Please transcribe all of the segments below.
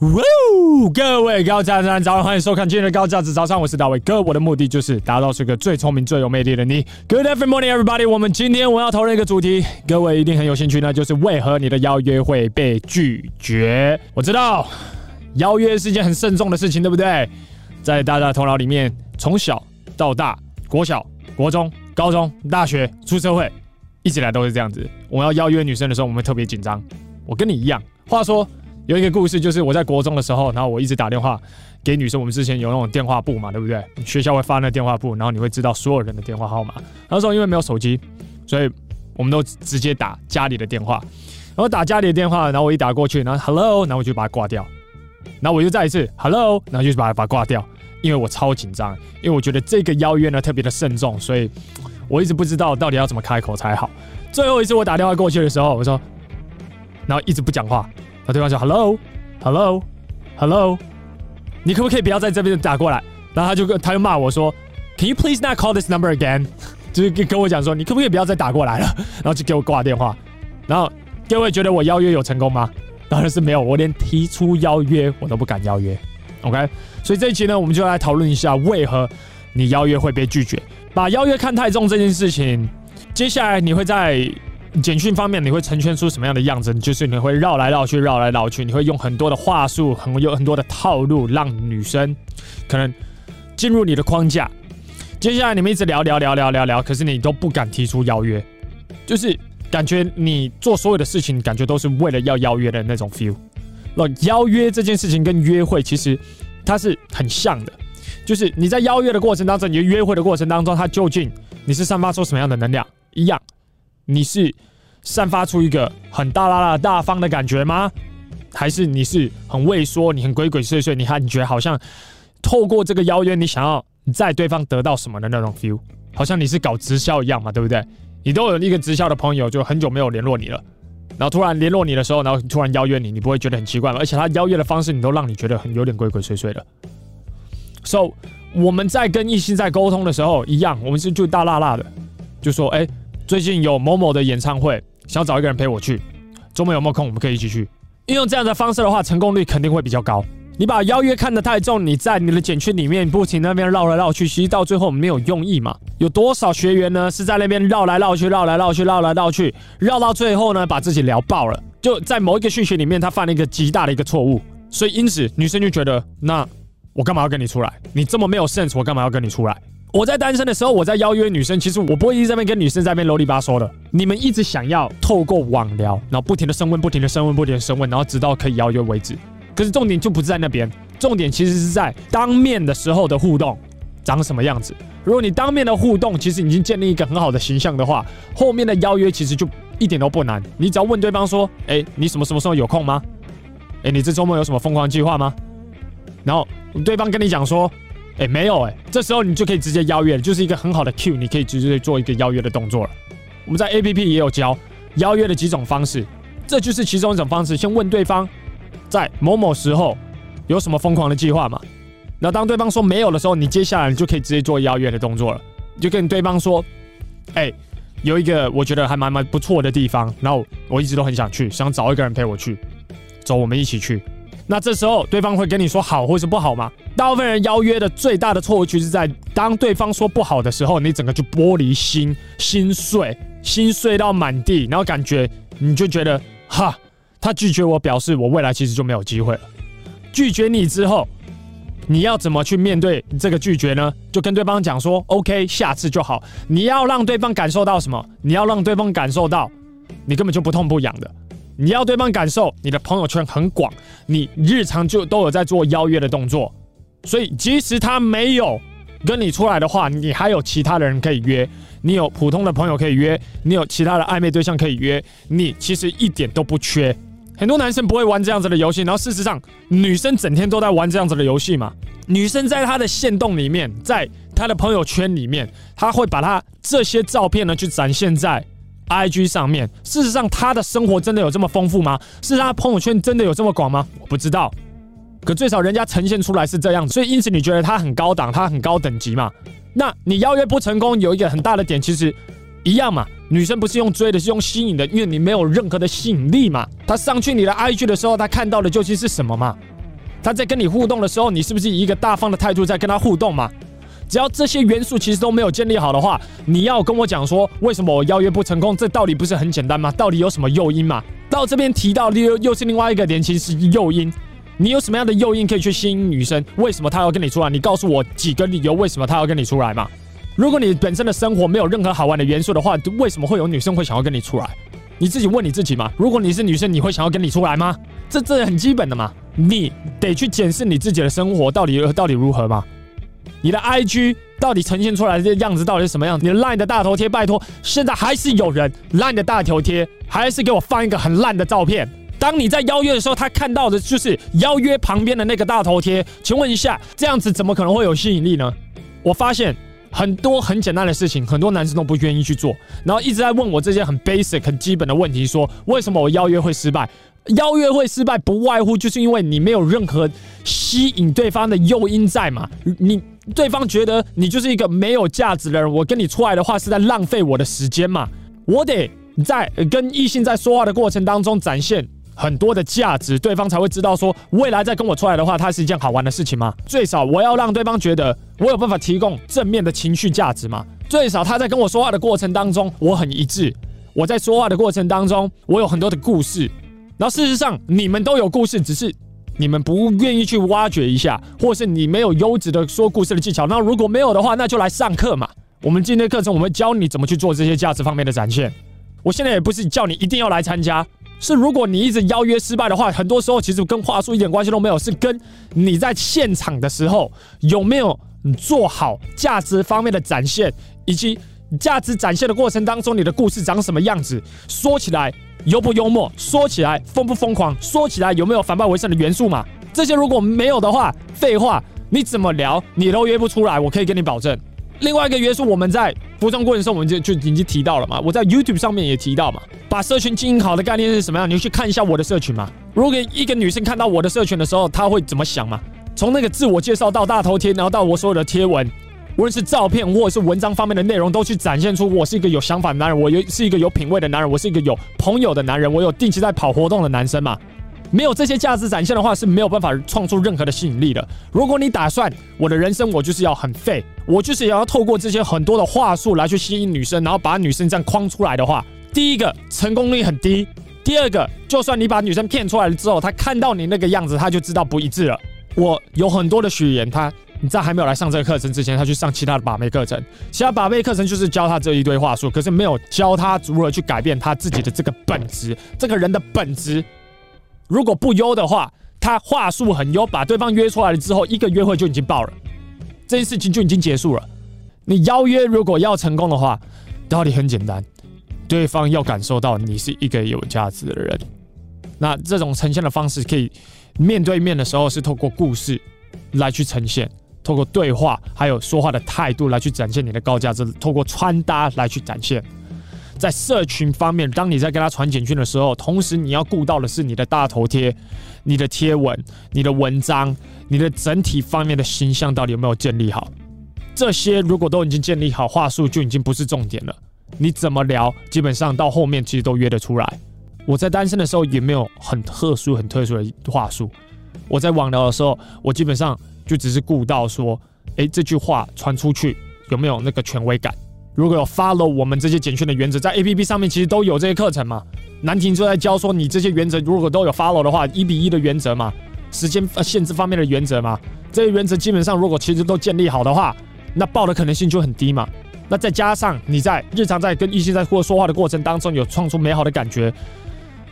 哇！各位高价值早上，欢迎收看今天的高价值早上，我是大卫哥。我的目的就是达到是个最聪明、最有魅力的你。Good every morning, everybody。我们今天我要讨论一个主题，各位一定很有兴趣那，就是为何你的邀约会被拒绝？我知道邀约是一件很慎重的事情，对不对？在大家的头脑里面，从小到大，国小、国中、高中、大学、出社会，一直以来都是这样子。我要邀约女生的时候，我们特别紧张。我跟你一样。话说。有一个故事，就是我在国中的时候，然后我一直打电话给女生。我们之前有那种电话簿嘛，对不对？学校会发那电话簿，然后你会知道所有人的电话号码。那时候因为没有手机，所以我们都直接打家里的电话。然后打家里的电话，然后我一打过去，然后 Hello，然后我就把它挂掉。然后我又再一次 Hello，然后就把它把它挂掉，因为我超紧张，因为我觉得这个邀约呢特别的慎重，所以我一直不知道到底要怎么开口才好。最后一次我打电话过去的时候，我说，然后一直不讲话。对方说：“Hello，Hello，Hello，你可不可以不要在这边打过来？”然后他就他就骂我说：“Can you please not call this number again？” 就是跟我讲说：“你可不可以不要再打过来了？” 然后就给我挂电话。然后各位觉得我邀约有成功吗？当然是没有，我连提出邀约我都不敢邀约。OK，所以这一期呢，我们就来讨论一下为何你邀约会被拒绝。把邀约看太重这件事情，接下来你会在。简讯方面，你会呈现出什么样的样子？就是你会绕来绕去，绕来绕去，你会用很多的话术，很有很多的套路，让女生可能进入你的框架。接下来你们一直聊聊聊聊聊聊，可是你都不敢提出邀约，就是感觉你做所有的事情，感觉都是为了要邀约的那种 feel。那邀约这件事情跟约会其实它是很像的，就是你在邀约的过程当中，你约会的过程当中，它究竟你是散发出什么样的能量？你是散发出一个很大剌剌大方的感觉吗？还是你是很畏缩，你很鬼鬼祟祟？你看，你觉得好像透过这个邀约，你想要在对方得到什么的那种 feel，好像你是搞直销一样嘛，对不对？你都有一个直销的朋友，就很久没有联络你了，然后突然联络你的时候，然后突然邀约你，你不会觉得很奇怪吗？而且他邀约的方式，你都让你觉得很有点鬼鬼祟祟的。So，我们在跟异性在沟通的时候，一样，我们是就大剌剌的，就说，哎。最近有某某的演唱会，想找一个人陪我去。周末有没有空？我们可以一起去。运用这样的方式的话，成功率肯定会比较高。你把邀约看得太重，你在你的简讯里面不停那边绕来绕去，其实到最后没有用意嘛。有多少学员呢是在那边绕来绕去、绕来绕去、绕来绕去，绕到最后呢，把自己聊爆了。就在某一个讯息里面，他犯了一个极大的一个错误。所以因此，女生就觉得，那我干嘛要跟你出来？你这么没有 sense，我干嘛要跟你出来？我在单身的时候，我在邀约女生，其实我不会一直在那边跟女生在那边啰里吧嗦的。你们一直想要透过网聊，然后不停的升温，不停的升温，不停的升温，然后直到可以邀约为止。可是重点就不是在那边，重点其实是在当面的时候的互动长什么样子。如果你当面的互动其实已经建立一个很好的形象的话，后面的邀约其实就一点都不难。你只要问对方说：“哎，你什么什么时候有空吗？哎，你这周末有什么疯狂计划吗？”然后对方跟你讲说。哎，没有哎，这时候你就可以直接邀约了，就是一个很好的 cue，你可以直接做一个邀约的动作了。我们在 APP 也有教邀约的几种方式，这就是其中一种方式。先问对方在某某时候有什么疯狂的计划嘛？那当对方说没有的时候，你接下来你就可以直接做邀约的动作了。你就跟对方说，哎，有一个我觉得还蛮蛮不错的地方，然后我一直都很想去，想找一个人陪我去，走，我们一起去。那这时候对方会跟你说好或是不好吗？大部分人邀约的最大的错误，就是在当对方说不好的时候，你整个就玻璃心、心碎、心碎到满地，然后感觉你就觉得哈，他拒绝我，表示我未来其实就没有机会了。拒绝你之后，你要怎么去面对这个拒绝呢？就跟对方讲说，OK，下次就好。你要让对方感受到什么？你要让对方感受到你根本就不痛不痒的。你要对方感受你的朋友圈很广，你日常就都有在做邀约的动作，所以即使他没有跟你出来的话，你还有其他的人可以约，你有普通的朋友可以约，你有其他的暧昧对象可以约，你其实一点都不缺。很多男生不会玩这样子的游戏，然后事实上女生整天都在玩这样子的游戏嘛。女生在她的线动里面，在她的朋友圈里面，她会把她这些照片呢去展现在。IG 上面，事实上她的生活真的有这么丰富吗？是她朋友圈真的有这么广吗？我不知道，可最少人家呈现出来是这样，所以因此你觉得他很高档，他很高等级嘛？那你邀约不成功，有一个很大的点，其实一样嘛。女生不是用追的，是用吸引的，因为你没有任何的吸引力嘛。她上去你的 IG 的时候，她看到的究竟是什么嘛？她在跟你互动的时候，你是不是以一个大方的态度在跟她互动嘛？只要这些元素其实都没有建立好的话，你要跟我讲说为什么我邀约不成功？这到底不是很简单吗？到底有什么诱因嘛？到这边提到又又是另外一个点，其实是诱因。你有什么样的诱因可以去吸引女生？为什么她要跟你出来？你告诉我几个理由，为什么她要跟你出来嘛？如果你本身的生活没有任何好玩的元素的话，为什么会有女生会想要跟你出来？你自己问你自己嘛。如果你是女生，你会想要跟你出来吗？这这很基本的嘛。你得去检视你自己的生活到底到底如何嘛。你的 IG 到底呈现出来的样子到底是什么样子？你的 Line 的大头贴，拜托，现在还是有人 Line 的大头贴，还是给我放一个很烂的照片。当你在邀约的时候，他看到的就是邀约旁边的那个大头贴。请问一下，这样子怎么可能会有吸引力呢？我发现很多很简单的事情，很多男生都不愿意去做，然后一直在问我这些很 basic、很基本的问题，说为什么我邀约会失败？邀约会失败，不外乎就是因为你没有任何吸引对方的诱因在嘛。你对方觉得你就是一个没有价值的人，我跟你出来的话是在浪费我的时间嘛。我得在跟异性在说话的过程当中展现很多的价值，对方才会知道说未来再跟我出来的话，它是一件好玩的事情嘛。最少我要让对方觉得我有办法提供正面的情绪价值嘛。最少他在跟我说话的过程当中，我很一致。我在说话的过程当中，我有很多的故事。然后事实上，你们都有故事，只是你们不愿意去挖掘一下，或是你没有优质的说故事的技巧。那如果没有的话，那就来上课嘛。我们今天课程，我们会教你怎么去做这些价值方面的展现。我现在也不是叫你一定要来参加，是如果你一直邀约失败的话，很多时候其实跟话术一点关系都没有，是跟你在现场的时候有没有做好价值方面的展现，以及价值展现的过程当中，你的故事长什么样子，说起来。幽不幽默？说起来疯不疯狂？说起来有没有反败为胜的元素嘛？这些如果没有的话，废话，你怎么聊你都约不出来。我可以跟你保证。另外一个约束，我们在服装过程的时候，我们就就已经提到了嘛。我在 YouTube 上面也提到嘛。把社群经营好的概念是什么样？你去看一下我的社群嘛。如果一个女生看到我的社群的时候，她会怎么想嘛？从那个自我介绍到大头贴，然后到我所有的贴文。无论是照片或者是文章方面的内容，都去展现出我是一个有想法的男人，我有是一个有品味的男人，我是一个有朋友的男人，我有定期在跑活动的男生嘛。没有这些价值展现的话，是没有办法创出任何的吸引力的。如果你打算我的人生我就是要很废，我就是要透过这些很多的话术来去吸引女生，然后把女生这样框出来的话，第一个成功率很低，第二个就算你把女生骗出来了之后，她看到你那个样子，她就知道不一致了。我有很多的学员，他。你在还没有来上这个课程之前，他去上其他的把妹课程，其他把妹课程就是教他这一堆话术，可是没有教他如何去改变他自己的这个本质，这个人的本质如果不优的话，他话术很优，把对方约出来了之后，一个约会就已经爆了，这件事情就已经结束了。你邀约如果要成功的话，道理很简单，对方要感受到你是一个有价值的人。那这种呈现的方式，可以面对面的时候是透过故事来去呈现。透过对话，还有说话的态度来去展现你的高价值；透过穿搭来去展现。在社群方面，当你在跟他传简讯的时候，同时你要顾到的是你的大头贴、你的贴文、你的文章、你的整体方面的形象到底有没有建立好？这些如果都已经建立好，话术就已经不是重点了。你怎么聊，基本上到后面其实都约得出来。我在单身的时候也没有很特殊、很特殊的话术。我在网聊的时候，我基本上。就只是顾到说，哎，这句话传出去有没有那个权威感？如果有 follow 我们这些简讯的原则，在 APP 上面其实都有这些课程嘛。南婷就在教说，你这些原则如果都有 follow 的话，一比一的原则嘛，时间呃限制方面的原则嘛，这些原则基本上如果其实都建立好的话，那爆的可能性就很低嘛。那再加上你在日常在跟异性在或说话的过程当中有创出美好的感觉，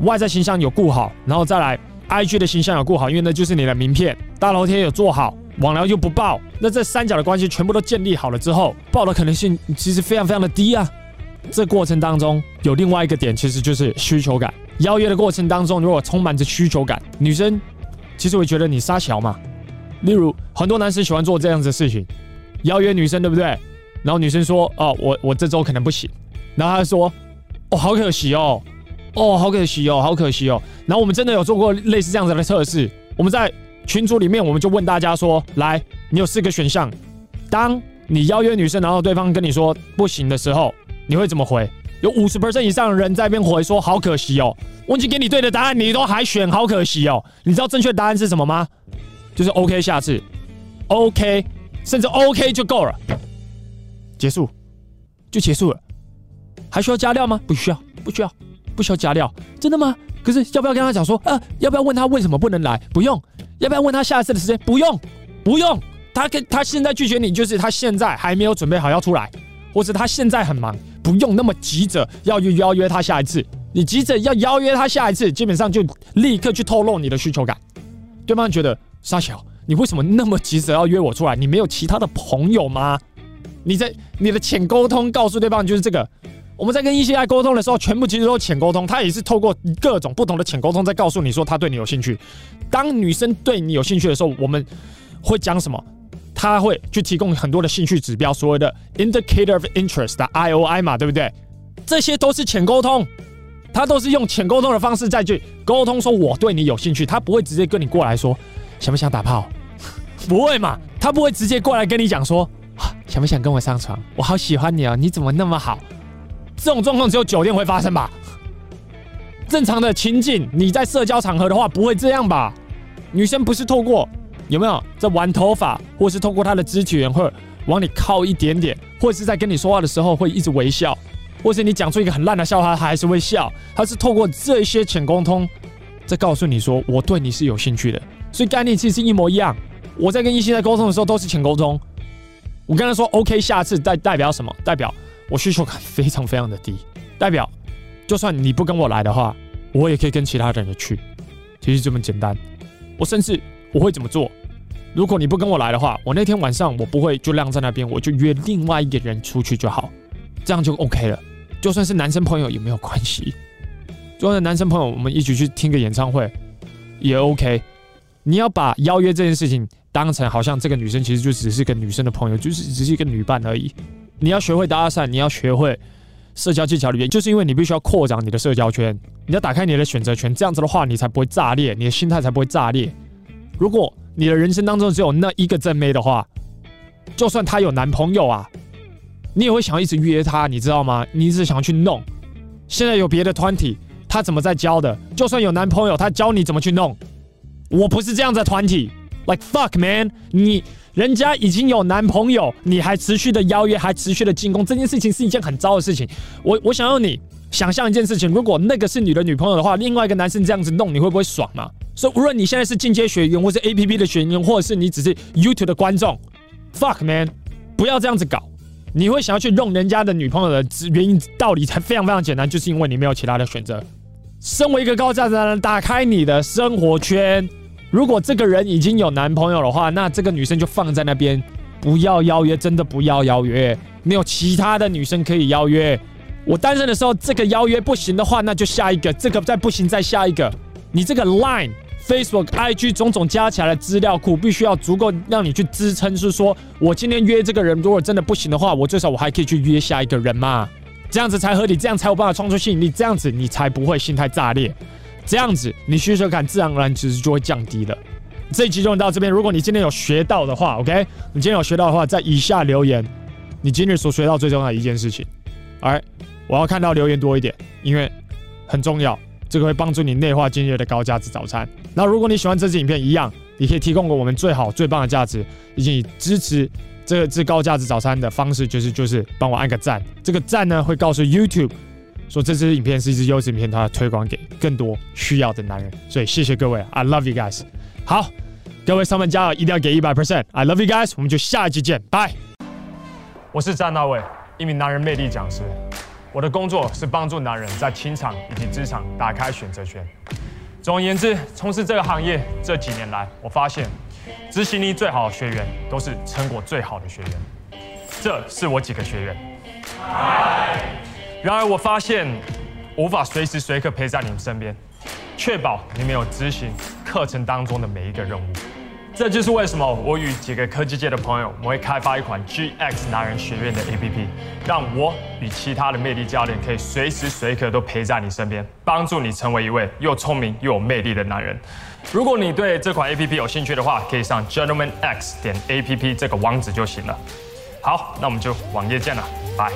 外在形象有顾好，然后再来 IG 的形象有顾好，因为那就是你的名片，大头贴有做好。网聊又不爆，那这三角的关系全部都建立好了之后，爆的可能性其实非常非常的低啊。这过程当中有另外一个点，其实就是需求感。邀约的过程当中，如果充满着需求感，女生其实会觉得你撒小嘛。例如，很多男生喜欢做这样子的事情，邀约女生，对不对？然后女生说：“哦，我我这周可能不行。”然后他说：“哦，好可惜哦，哦，好可惜哦，好可惜哦。”然后我们真的有做过类似这样子的测试，我们在。群组里面，我们就问大家说：“来，你有四个选项，当你邀约女生，然后对方跟你说不行的时候，你会怎么回？”有五十 percent 以上的人在那边回说：“好可惜哦，我已经给你对的答案，你都还选，好可惜哦。”你知道正确答案是什么吗？就是 OK，下次 OK，甚至 OK 就够了，结束就结束了，还需要加料吗？不需要，不需要，不需要加料，真的吗？可是要不要跟他讲说，呃，要不要问他为什么不能来？不用，要不要问他下一次的时间？不用，不用，他跟他现在拒绝你，就是他现在还没有准备好要出来，或者他现在很忙，不用那么急着要去邀约他下一次。你急着要邀约他下一次，基本上就立刻去透露你的需求感。对方觉得沙小，你为什么那么急着要约我出来？你没有其他的朋友吗？你在你的浅沟通告诉对方就是这个。我们在跟异性爱沟通的时候，全部其实都是浅沟通，他也是透过各种不同的浅沟通在告诉你说他对你有兴趣。当女生对你有兴趣的时候，我们会讲什么？他会去提供很多的兴趣指标，所谓的 indicator of interest 的 IOI 嘛，对不对？这些都是浅沟通。他都是用浅沟通的方式再去沟通，说我对你有兴趣，他不会直接跟你过来说想不想打炮，不会嘛？他不会直接过来跟你讲说想不想跟我上床，我好喜欢你哦，你怎么那么好？这种状况只有酒店会发生吧？正常的情境，你在社交场合的话不会这样吧？女生不是透过有没有在玩头发，或是透过她的肢体语言会往你靠一点点，或者是在跟你说话的时候会一直微笑。或是你讲出一个很烂的笑话，她还是会笑。她是透过这些浅沟通，在告诉你说我对你是有兴趣的。所以概念其实一模一样。我在跟异性在沟通的时候都是浅沟通。我跟他说 OK，下次代代表什么？代表我需求感非常非常的低。代表就算你不跟我来的话，我也可以跟其他人去。其实这么简单。我甚至我会怎么做？如果你不跟我来的话，我那天晚上我不会就晾在那边，我就约另外一个人出去就好，这样就 OK 了。就算是男生朋友也没有关系，就算是男生朋友，我们一起去听个演唱会也 OK。你要把邀约这件事情当成好像这个女生其实就只是个女生的朋友，就是只是一个女伴而已。你要学会搭讪，你要学会社交技巧里面，就是因为你必须要扩展你的社交圈，你要打开你的选择权，这样子的话你才不会炸裂，你的心态才不会炸裂。如果你的人生当中只有那一个正妹的话，就算她有男朋友啊。你也会想要一直约她，你知道吗？你一直想要去弄。现在有别的团体，他怎么在教的？就算有男朋友，他教你怎么去弄。我不是这样的团体，like fuck man，你人家已经有男朋友，你还持续的邀约，还持续的进攻，这件事情是一件很糟的事情。我我想要你想象一件事情，如果那个是你的女朋友的话，另外一个男生这样子弄，你会不会爽吗？所以无论你现在是进阶学员，或是 APP 的学员，或者是你只是 YouTube 的观众，fuck man，不要这样子搞。你会想要去弄人家的女朋友的原因，道理才非常非常简单，就是因为你没有其他的选择。身为一个高价值男人，打开你的生活圈。如果这个人已经有男朋友的话，那这个女生就放在那边，不要邀约，真的不要邀约。没有其他的女生可以邀约。我单身的时候，这个邀约不行的话，那就下一个。这个再不行，再下一个。你这个 Line。Facebook、IG 种种加起来的资料库，必须要足够让你去支撑，是说我今天约这个人，如果真的不行的话，我最少我还可以去约下一个人嘛，这样子才合理，这样才有办法创出吸引力，这样子你才不会心态炸裂，这样子你需求感自然而然其实就会降低了。这一集就到这边，如果你今天有学到的话，OK，你今天有学到的话，在以下留言你今日所学到最重要的一件事情，Alright，我要看到留言多一点，因为很重要。这个会帮助你内化今日的高价值早餐。那如果你喜欢这支影片，一样，你可以提供给我们最好最棒的价值，以及支持这个这高价值早餐的方式，就是就是帮我按个赞。这个赞呢，会告诉 YouTube 说这支影片是一支优质影片，它推广给更多需要的男人。所以谢谢各位，I love you guys。好，各位上班加油，一定要给一百 percent，I love you guys。我们就下一集见，拜。我是詹大卫，一名男人魅力讲师。我的工作是帮助男人在情场以及职场打开选择权。总而言之，从事这个行业这几年来，我发现执行力最好的学员都是成果最好的学员。这是我几个学员。然而，我发现无法随时随刻陪在你们身边，确保你们有执行课程当中的每一个任务。这就是为什么我与几个科技界的朋友，我们会开发一款 GX 男人学院的 APP，让我与其他的魅力教练可以随时随刻都陪在你身边，帮助你成为一位又聪明又有魅力的男人。如果你对这款 APP 有兴趣的话，可以上 gentlemanx 点 APP 这个网址就行了。好，那我们就网页见了，拜。